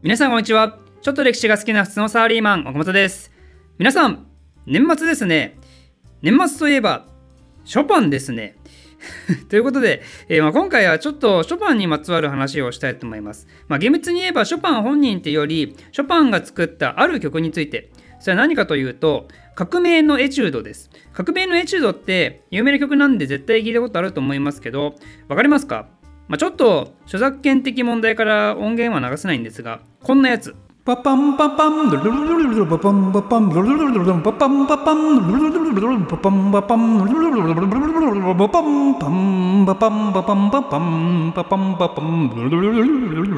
皆さんこんにちは。ちょっと歴史が好きな普通のサラリーマン岡本です。皆さん年末ですね。年末といえばショパンですね。ということで、えー、まあ、今回はちょっとショパンにまつわる話をしたいと思います。まあ、厳密に言えばショパン本人ってよりショパンが作ったある曲について。それは何かというと革命のエチュードです。革命のエチュードって有名な曲なんで絶対聞いたことあると思いますけどわかりますか？まあ、ちょっと著作権的問題から音源は流せないんですがこんなやつ。パパンパパンドルルルルルパパンパパンドルルルルルパパンパパンドルルルルルパパンパパンドルルルルルパパンパンパパンパパンパパンパパンパパンドルルルルル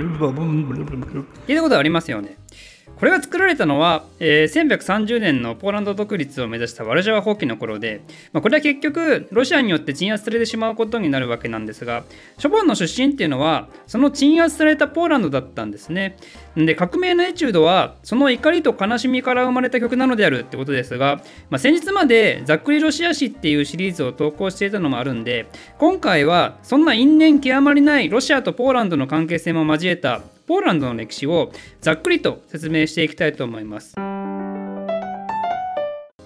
聞いたことありますよねこれが作られたのは、えー、1130年のポーランド独立を目指したワルシャワ放棄の頃で、まあ、これは結局ロシアによって鎮圧されてしまうことになるわけなんですがショパンの出身っていうのはその鎮圧されたポーランドだったんですね。で革命のエチュードはその怒りと悲しみから生まれた曲なのであるってことですが、まあ、先日までざっくりロシア史っていうシリーズを投稿していたのもあるんで今回はそんな因縁極まりないロシアとポーランドの関係性も交えたポーランドの歴史をざっくりと説明していきたいと思います。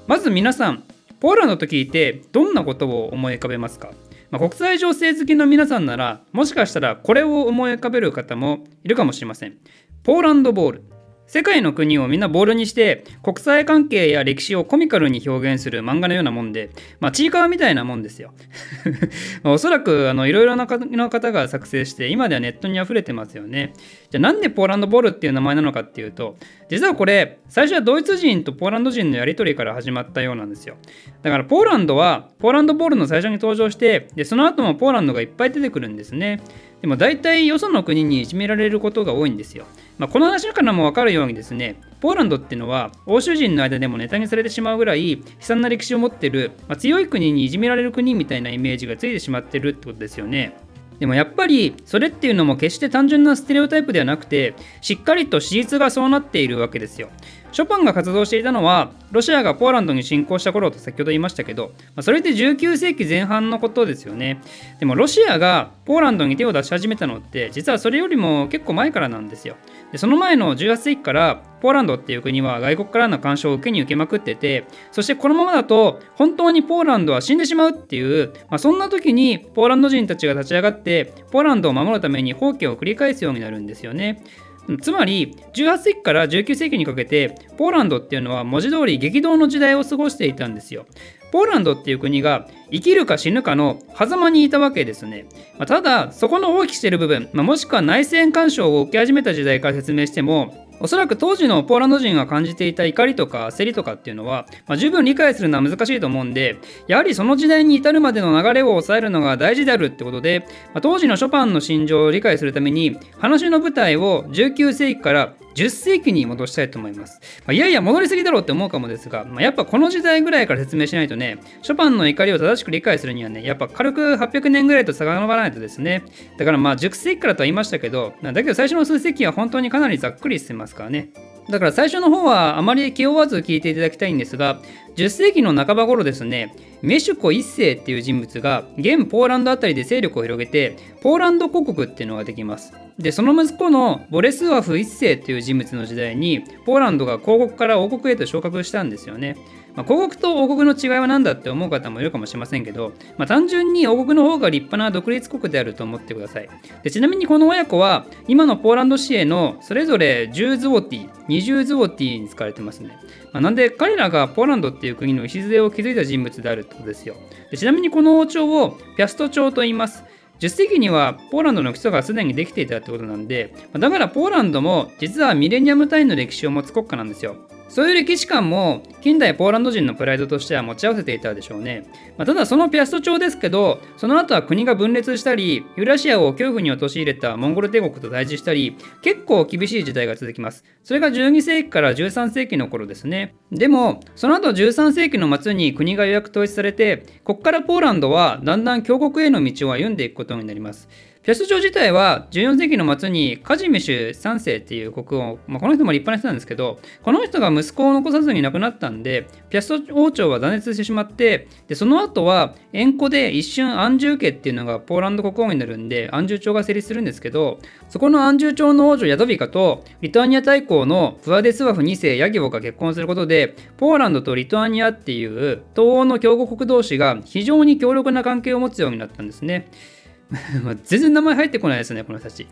まず皆さんポーランドと聞いてどんなことを思い浮かべますか、まあ、国際情勢好きの皆さんならもしかしたらこれを思い浮かべる方もいるかもしれません。ポーランドボール。世界の国をみんなボールにして国際関係や歴史をコミカルに表現する漫画のようなもんで、まあ、ちいかわみたいなもんですよ。おそらくあのいろいろな方が作成して今ではネットに溢れてますよね。じゃあなんでポーランドボールっていう名前なのかっていうと実はこれ最初はドイツ人とポーランド人のやり取りから始まったようなんですよ。だからポーランドはポーランドボールの最初に登場してでその後もポーランドがいっぱい出てくるんですね。でも大体よその国にいじめられることが多いんですよ。まあ、この話からも分かるようにですね、ポーランドっていうのは欧州人の間でもネタにされてしまうぐらい悲惨な歴史を持ってる、まあ、強い国にいじめられる国みたいなイメージがついてしまってるってことですよね。でもやっぱりそれっていうのも決して単純なステレオタイプではなくてしっかりと史実がそうなっているわけですよ。ショパンが活動していたのはロシアがポーランドに侵攻した頃と先ほど言いましたけど、まあ、それって19世紀前半のことですよね。でもロシアがポーランドに手を出し始めたのって実はそれよりも結構前からなんですよ。でその前の18世紀からポーランドっていう国は外国からの干渉を受けに受けまくっててそしてこのままだと本当にポーランドは死んでしまうっていう、まあ、そんな時にポーランド人たちが立ち上がってポーランドを守るために放棄を繰り返すようになるんですよね。つまり18世紀から19世紀にかけてポーランドっていうのは文字通り激動の時代を過ごしていたんですよ。ポーランドっていう国が生きるか死ぬかの狭間にいたわけですね。まあ、ただそこの放棄している部分、まあ、もしくは内戦干渉を受け始めた時代から説明してもおそらく当時のポーランド人が感じていた怒りとか焦りとかっていうのは、まあ、十分理解するのは難しいと思うんでやはりその時代に至るまでの流れを抑えるのが大事であるってことで、まあ、当時のショパンの心情を理解するために話の舞台を19世紀から10世紀に戻したいと思います。まあ、いやいや、戻りすぎだろうって思うかもですが、まあ、やっぱこの時代ぐらいから説明しないとね、ショパンの怒りを正しく理解するにはね、やっぱ軽く800年ぐらいと遡らないとですね、だからまあ10世紀からとは言いましたけど、だけど最初の数世紀は本当にかなりざっくりしてますからね。だから最初の方はあまり気負わず聞いていただきたいんですが、10世紀の半ば頃ですね、メシュコ1世っていう人物が現ポーランド辺りで勢力を広げて、ポーランド国国っていうのができます。で、その息子のボレスワフ1世っていう人物の時代に、ポーランドが公国から王国へと昇格したんですよね。まあ、公国と王国の違いは何だって思う方もいるかもしれませんけど、まあ、単純に王国の方が立派な独立国であると思ってください。でちなみにこの親子は、今のポーランド市へのそれぞれ10ズウォティ、20ズウォティに使われてますね。まあ、なんで彼らがポーランドっていう国の礎を築いた人物であるってことですよ。でちなみにこの王朝をピャスト朝と言います。10世紀にはポーランドの基礎がすでにできていたってことなんで、だからポーランドも実はミレニアム単位の歴史を持つ国家なんですよ。そういう歴史観も近代ポーランド人のプライドとしては持ち合わせていたでしょうね。まあ、ただそのピアスト朝ですけど、その後は国が分裂したり、ユーラシアを恐怖に陥れたモンゴル帝国と対峙したり、結構厳しい時代が続きます。それが12世紀から13世紀の頃ですね。でも、その後13世紀の末に国が予約統一されて、ここからポーランドはだんだん強国への道を歩んでいくことになります。ピャスト朝自体は14世紀の末にカジメシュ3世っていう国王、まあ、この人も立派な人なんですけどこの人が息子を残さずに亡くなったんでピャスト王朝は断絶してしまってでその後は縁故で一瞬安住家っていうのがポーランド国王になるんで安住朝が成立するんですけどそこの安住朝の王女ヤドビカとリトアニア大公のプアデスワフ2世ヤギボが結婚することでポーランドとリトアニアっていう東欧の強豪国同士が非常に強力な関係を持つようになったんですね。全然名前入ってこないですね、この人たち。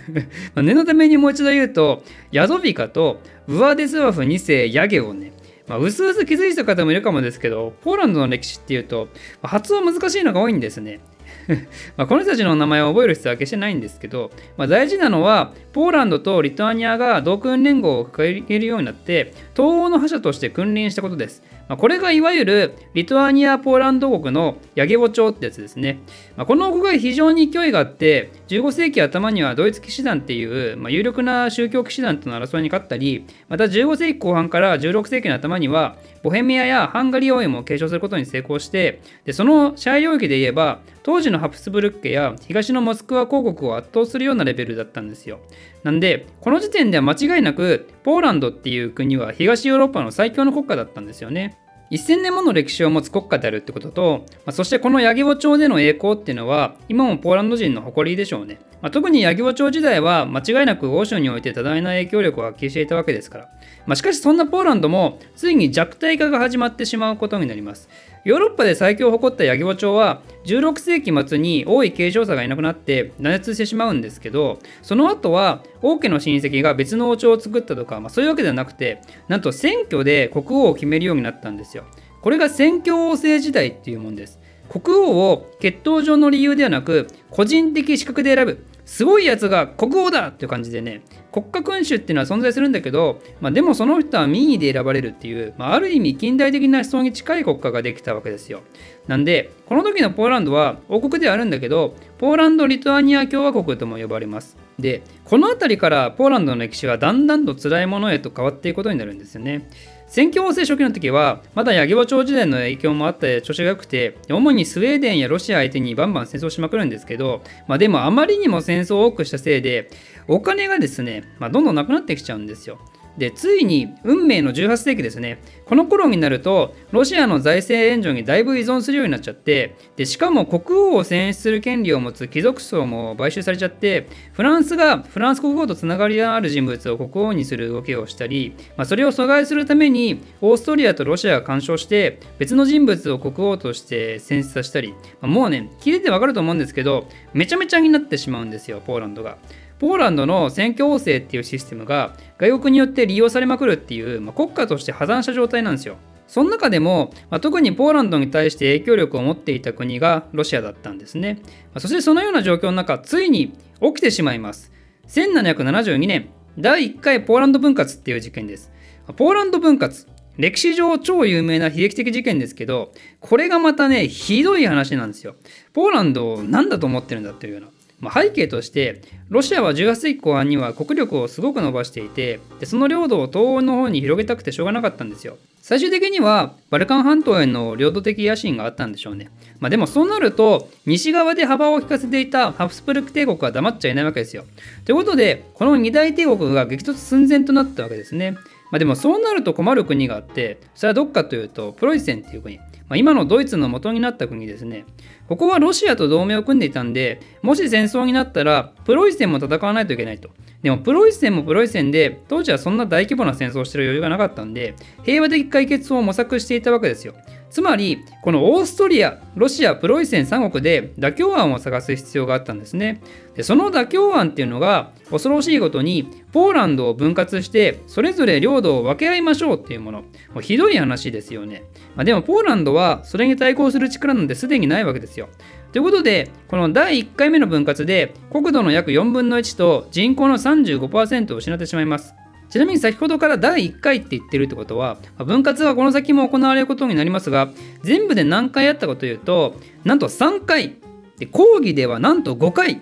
ま念のためにもう一度言うと、ヤドビカとウアデスワフ2世ヤゲをね、まあ、うすうす気づいた方もいるかもですけど、ポーランドの歴史っていうと、発音難しいのが多いんですね。まこの人たちの名前を覚える必要は決してないんですけど、まあ、大事なのはポーランドとリトアニアが同訓連合を掲げるようになって東欧の覇者として君臨したことです。まあ、これがいわゆるリトアニア・ポーランド国のヤゲボ朝ってやつですね。まあ、この国が非常に勢いがあって15世紀頭にはドイツ騎士団っていう、ま有力な宗教騎士団との争いに勝ったりまた15世紀後半から16世紀の頭にはボヘミアやハンガリー王位も継承することに成功してでその支配領域で言えば当時のハプスブルク家や東のモスクワ公国を圧倒するようなレベルだったんですよ。なんでこの時点では間違いなくポーランドっていう国は東ヨーロッパの最強の国家だったんですよね。1000年もの歴史を持つ国家であるってことと、まあ、そしてこの八木尾町での栄光っていうのは今もポーランド人の誇りでしょうね。まあ、特に八木尾町時代は間違いなく欧州において多大な影響力を発揮していたわけですから。まあ、しかしそんなポーランドもついに弱体化が始まってしまうことになります。ヨーロッパで最強を誇ったヤギボ朝は16世紀末に王位継承者がいなくなって断絶してしまうんですけどその後は王家の親戚が別の王朝を作ったとか、まあ、そういうわけではなくてなんと選挙で国王を決めるようになったんですよ。これが選挙王政時代っていうもんです。国王を血統上の理由ではなく個人的資格で選ぶすごいやつが国王だっていう感じでね国家君主っていうのは存在するんだけど、まあ、でもその人は民意で選ばれるっていう、まあ、ある意味近代的な思想に近い国家ができたわけですよ。なんでこの時のポーランドは王国ではあるんだけどポーランド・リトアニア共和国とも呼ばれます。でこの辺りからポーランドの歴史はだんだんと辛いものへと変わっていくことになるんですよね。選挙王政初期の時はまだ八木場町時代の影響もあって調子が良くて主にスウェーデンやロシア相手にバンバン戦争しまくるんですけど、まあ、でもあまりにも戦争を多くしたせいでお金がですね、まあ、どんどんなくなってきちゃうんですよ。でついに運命の18世紀ですねこの頃になるとロシアの財政援助にだいぶ依存するようになっちゃってでしかも国王を選出する権利を持つ貴族層も買収されちゃってフランスがフランス国王とつながりがある人物を国王にする動きをしたり、まあ、それを阻害するためにオーストリアとロシアが干渉して別の人物を国王として選出させたり、まあ、もうね聞いててわかると思うんですけどめちゃめちゃになってしまうんですよポーランドが。ポーランドの選挙王政っていうシステムが外国によって利用されまくるっていう、まあ、国家として破産した状態なんですよ。その中でも、まあ、特にポーランドに対して影響力を持っていた国がロシアだったんですね。まあ、そしてそのような状況の中、ついに起きてしまいます。1772年、第1回ポーランド分割っていう事件です。ポーランド分割、歴史上超有名な悲劇的事件ですけど、これがまたね、ひどい話なんですよ。ポーランドを何だと思ってるんだっていうような。まあ、背景としてロシアは18世紀後半には国力をすごく伸ばしていてでその領土を東欧の方に広げたくてしょうがなかったんですよ。最終的にはバルカン半島への領土的野心があったんでしょうね、まあ、でもそうなると西側で幅を利かせていたハプスブルク帝国は黙っちゃいないわけですよ。ということでこの二大帝国が激突寸前となったわけですね。まあ、でもそうなると困る国があってそれはどっかというとプロイセンっていう国まあ、今のドイツの元になった国ですね。ここはロシアと同盟を組んでいたんで、もし戦争になったら、プロイセンも戦わないといけないと。でも、プロイセンもプロイセンで、当時はそんな大規模な戦争をしてる余裕がなかったんで、平和的解決を模索していたわけですよ。つまり、このオーストリア、ロシア、プロイセン3国で妥協案を探す必要があったんですね。でその妥協案っていうのが、恐ろしいことに、ポーランドを分割して、それぞれ領土を分け合いましょうっていうもの。もうひどい話ですよね。まあ、でも、ポーランドはそれに対抗する力なんてすでにないわけですよ。ということで、この第1回目の分割で、国土の約4分の1と人口の35%を失ってしまいます。ちなみに先ほどから第1回って言ってるってことは、分割はこの先も行われることになりますが、全部で何回やったかというと、なんと3回。で講義ではなんと5回。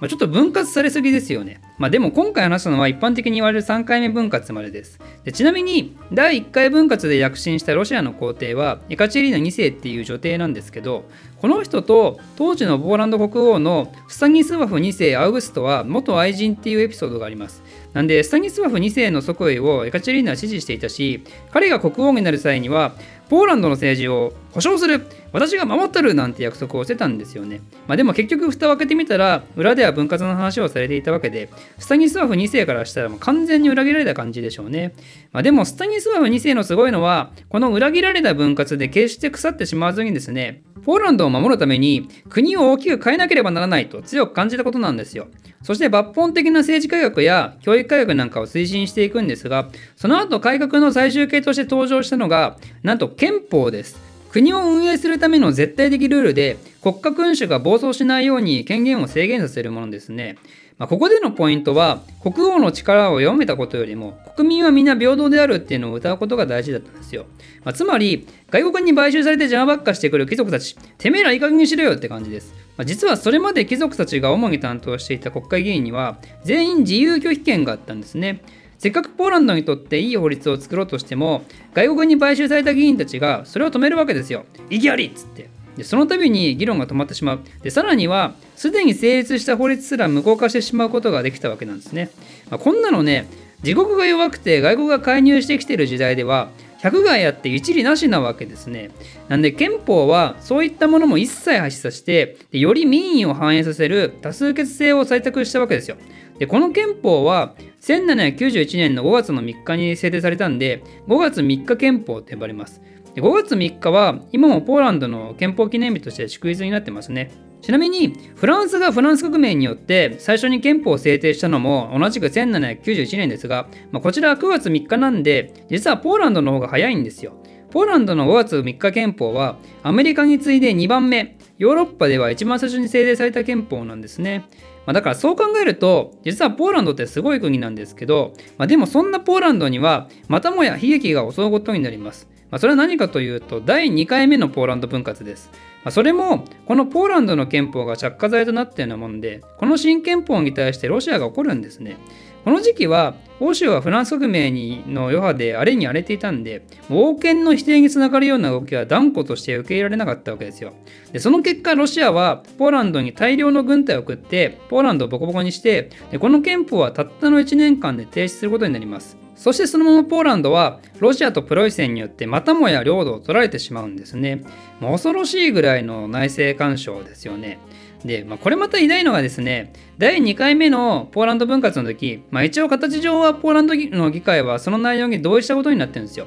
まあ、ちょっと分割されすぎですよね。まあ、でも今回話したのは一般的に言われる3回目分割までです。でちなみに第1回分割で躍進したロシアの皇帝はエカチェリーナ2世っていう女帝なんですけどこの人と当時のポーランド国王のスタニスワフ2世アウグストは元愛人っていうエピソードがあります。なんでスタニスワフ2世の即位をエカチェリーナは支持していたし彼が国王になる際にはポーランドの政治を保証する私が守ってるなんて約束をしてたんですよね。まあ、でも結局蓋を開けてみたら裏では分割の話をされていたわけでスタニスワフ2世からしたらもう完全に裏切られた感じでしょうね。まあ、でもスタニスワフ2世のすごいのはこの裏切られた分割で決して腐ってしまわずにですねポーランドを守るために国を大きく変えなければならないと強く感じたことなんですよ。そして抜本的な政治改革や教育改革なんかを推進していくんですがその後改革の最終形として登場したのがなんと憲法です。国を運営するための絶対的ルールで国家君主が暴走しないように権限を制限させるものですね。まあ、ここでのポイントは国王の力を弱めたことよりも国民はみんな平等であるっていうのを歌うことが大事だったんですよ。まあ、つまり外国に買収されて邪魔ばっかしてくる貴族たちてめえらいい加減にしろよって感じです。まあ、実はそれまで貴族たちが主に担当していた国会議員には全員自由拒否権があったんですね。せっかくポーランドにとっていい法律を作ろうとしても外国に買収された議員たちがそれを止めるわけですよ。意義ありっつって。でその度に議論が止まってしまう。でさらにはすでに成立した法律すら無効化してしまうことができたわけなんですね。まあ、こんなのね自国が弱くて外国が介入してきている時代では100害あって一理なしなわけですね。なんで憲法はそういったものも一切発しさしてでより民意を反映させる多数決制を採択したわけですよ。でこの憲法は1791年の5月の3日に制定されたんで5月3日憲法と呼ばれます。で5月3日は今もポーランドの憲法記念日として祝日になってますね。ちなみにフランスがフランス革命によって最初に憲法を制定したのも同じく1791年ですが、まあ、こちらは9月3日なんで実はポーランドの方が早いんですよ。ポーランドの5月3日憲法はアメリカに次いで2番目ヨーロッパでは一番最初に制定された憲法なんですね。まあ、だからそう考えると実はポーランドってすごい国なんですけど、まあ、でもそんなポーランドにはまたもや悲劇が襲うことになります。まあ、それは何かというと第2回目のポーランド分割です。ま、それもこのポーランドの憲法が着火剤となったようなもんでこの新憲法に対してロシアが怒るんですね。この時期は欧州はフランス革命の余波で荒れに荒れていたんで王権の否定につながるような動きは断固として受け入れられなかったわけですよでその結果ロシアはポーランドに大量の軍隊を送ってポーランドをボコボコにしてでこの憲法はたったの1年間で停止することになりますそしてそのままポーランドはロシアとプロイセンによってまたもや領土を取られてしまうんですね。もう恐ろしいぐらいの内政干渉ですよね。で、まあ、これまた偉大のがですね、第2回目のポーランド分割の時、まあ、一応形上はポーランドの議会はその内容に同意したことになってるんですよ。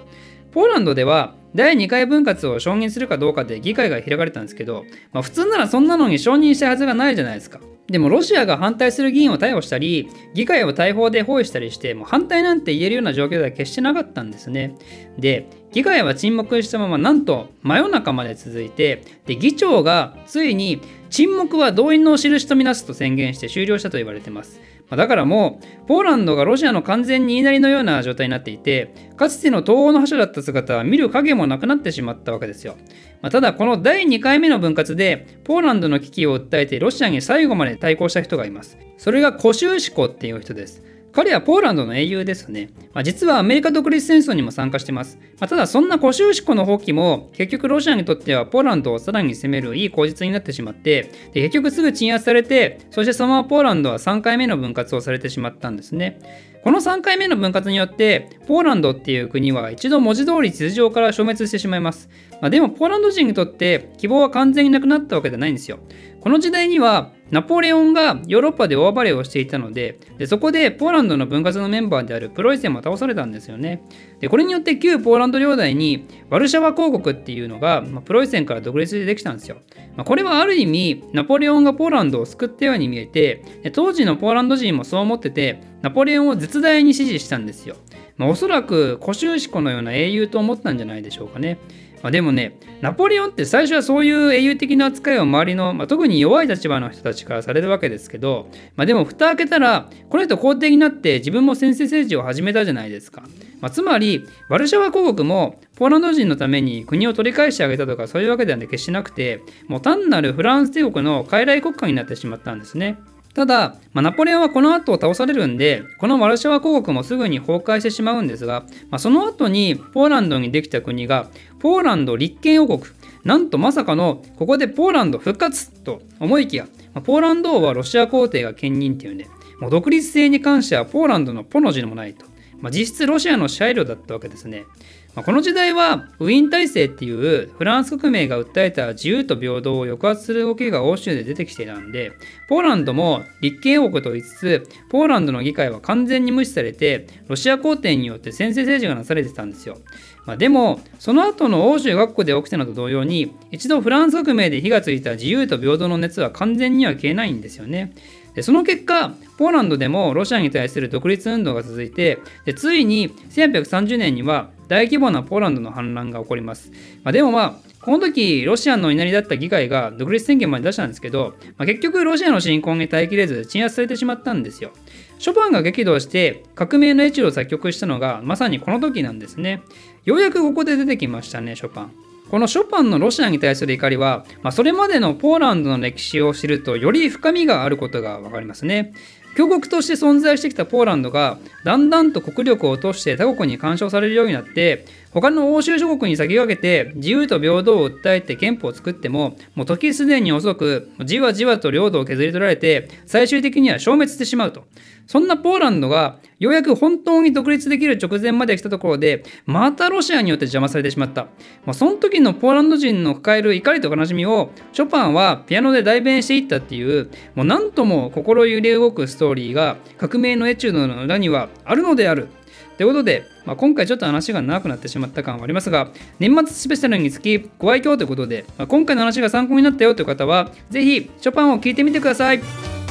ポーランドでは第2回分割を承認するかどうかで議会が開かれたんですけど、まあ、普通ならそんなのに承認したはずがないじゃないですか。でもロシアが反対する議員を逮捕したり、議会を大砲で包囲したりして、もう反対なんて言えるような状況では決してなかったんですね。で、議会は沈黙したまま、なんと真夜中まで続いて、で議長がついに沈黙は動員の印とみなすと宣言して終了したと言われています。だからもう、ポーランドがロシアの完全に言いなりのような状態になっていて、かつての東欧の覇者だった姿は見る影もなくなってしまったわけですよ。まあ、ただ、この第2回目の分割で、ポーランドの危機を訴えてロシアに最後まで対抗した人がいます。それがコシューシコっていう人です。彼はポーランドの英雄ですね。まあ、実はアメリカ独立戦争にも参加してます。まあ、ただそんなコシューシコの放棄も結局ロシアにとってはポーランドをさらに攻めるいい口実になってしまってで結局すぐ鎮圧されてそしてそのままポーランドは3回目の分割をされてしまったんですね。この3回目の分割によってポーランドっていう国は一度文字通り地図上から消滅してしまいます。まあ、でもポーランド人にとって希望は完全になくなったわけじゃないんですよ。この時代にはナポレオンがヨーロッパで大暴れをしていたのででそこでポーランドの分割のメンバーであるプロイセンも倒されたんですよね。でこれによって旧ポーランド領内にワルシャワ公国っていうのが、まあ、プロイセンから独立でできたんですよ、まあ、これはある意味ナポレオンがポーランドを救ったように見えてで当時のポーランド人もそう思っててナポレオンを絶大に支持したんですよ、まあ、おそらくコシューシコのような英雄と思ったんじゃないでしょうかね。まあ、でもね、ナポレオンって最初はそういう英雄的な扱いを周りの、まあ、特に弱い立場の人たちからされるわけですけど、まあ、でも蓋開けたら、この人皇帝になって自分も先制政治を始めたじゃないですか。ま、つまり、ワルシャワ公国もポーランド人のために国を取り返してあげたとかそういうわけでは決してなくて、もう単なるフランス帝国の傀儡国家になってしまったんですね。ただ、まあ、ナポレオンはこの後倒されるんで、このワルシャワ公国もすぐに崩壊してしまうんですが、まあ、その後にポーランドにできた国が、ポーランド立憲王国、なんとまさかの、ここでポーランド復活と思いきや、まあ、ポーランド王はロシア皇帝が兼任っていうんで、もう独立性に関してはポーランドのポの字でもないと。まあ、実質ロシアの支配領だったわけですね。この時代はウィーン体制っていうフランス革命が訴えた自由と平等を抑圧する動きが欧州で出てきていたんでポーランドも立憲王国と言いつつポーランドの議会は完全に無視されてロシア皇帝によって先制政治がなされてたんですよ。まあ、でもその後の欧州学校で起きたのと同様に一度フランス革命で火がついた自由と平等の熱は完全には消えないんですよね。でその結果ポーランドでもロシアに対する独立運動が続いてでついに1830年には大規模なポーランドの反乱が起こります、まあ、でもまあこの時ロシアの稲荷だった議会が独立宣言まで出したんですけど、まあ、結局ロシアの侵攻に耐えきれず鎮圧されてしまったんですよ。ショパンが激怒して革命のエチュードを作曲したのがまさにこの時なんですね。ようやくここで出てきましたねショパン。このショパンのロシアに対する怒りは、まあ、それまでのポーランドの歴史を知るとより深みがあることが分かりますね。強国として存在してきたポーランドがだんだんと国力を落として他国に干渉されるようになって他の欧州諸国に先駆けて自由と平等を訴えて憲法を作ってももう時すでに遅くじわじわと領土を削り取られて最終的には消滅してしまうと。そんなポーランドがようやく本当に独立できる直前まで来たところでまたロシアによって邪魔されてしまった、まあ、その時のポーランド人の抱える怒りと悲しみをショパンはピアノで代弁していったっていうもう何とも心揺れ動くストーリーが革命のエチュードの裏にはあるのであるということで、まあ、今回ちょっと話が長くなってしまった感はありますが、年末スペシャルにつきご愛嬌ということで、まあ、今回の話が参考になったよという方は、ぜひショパンを聞いてみてください。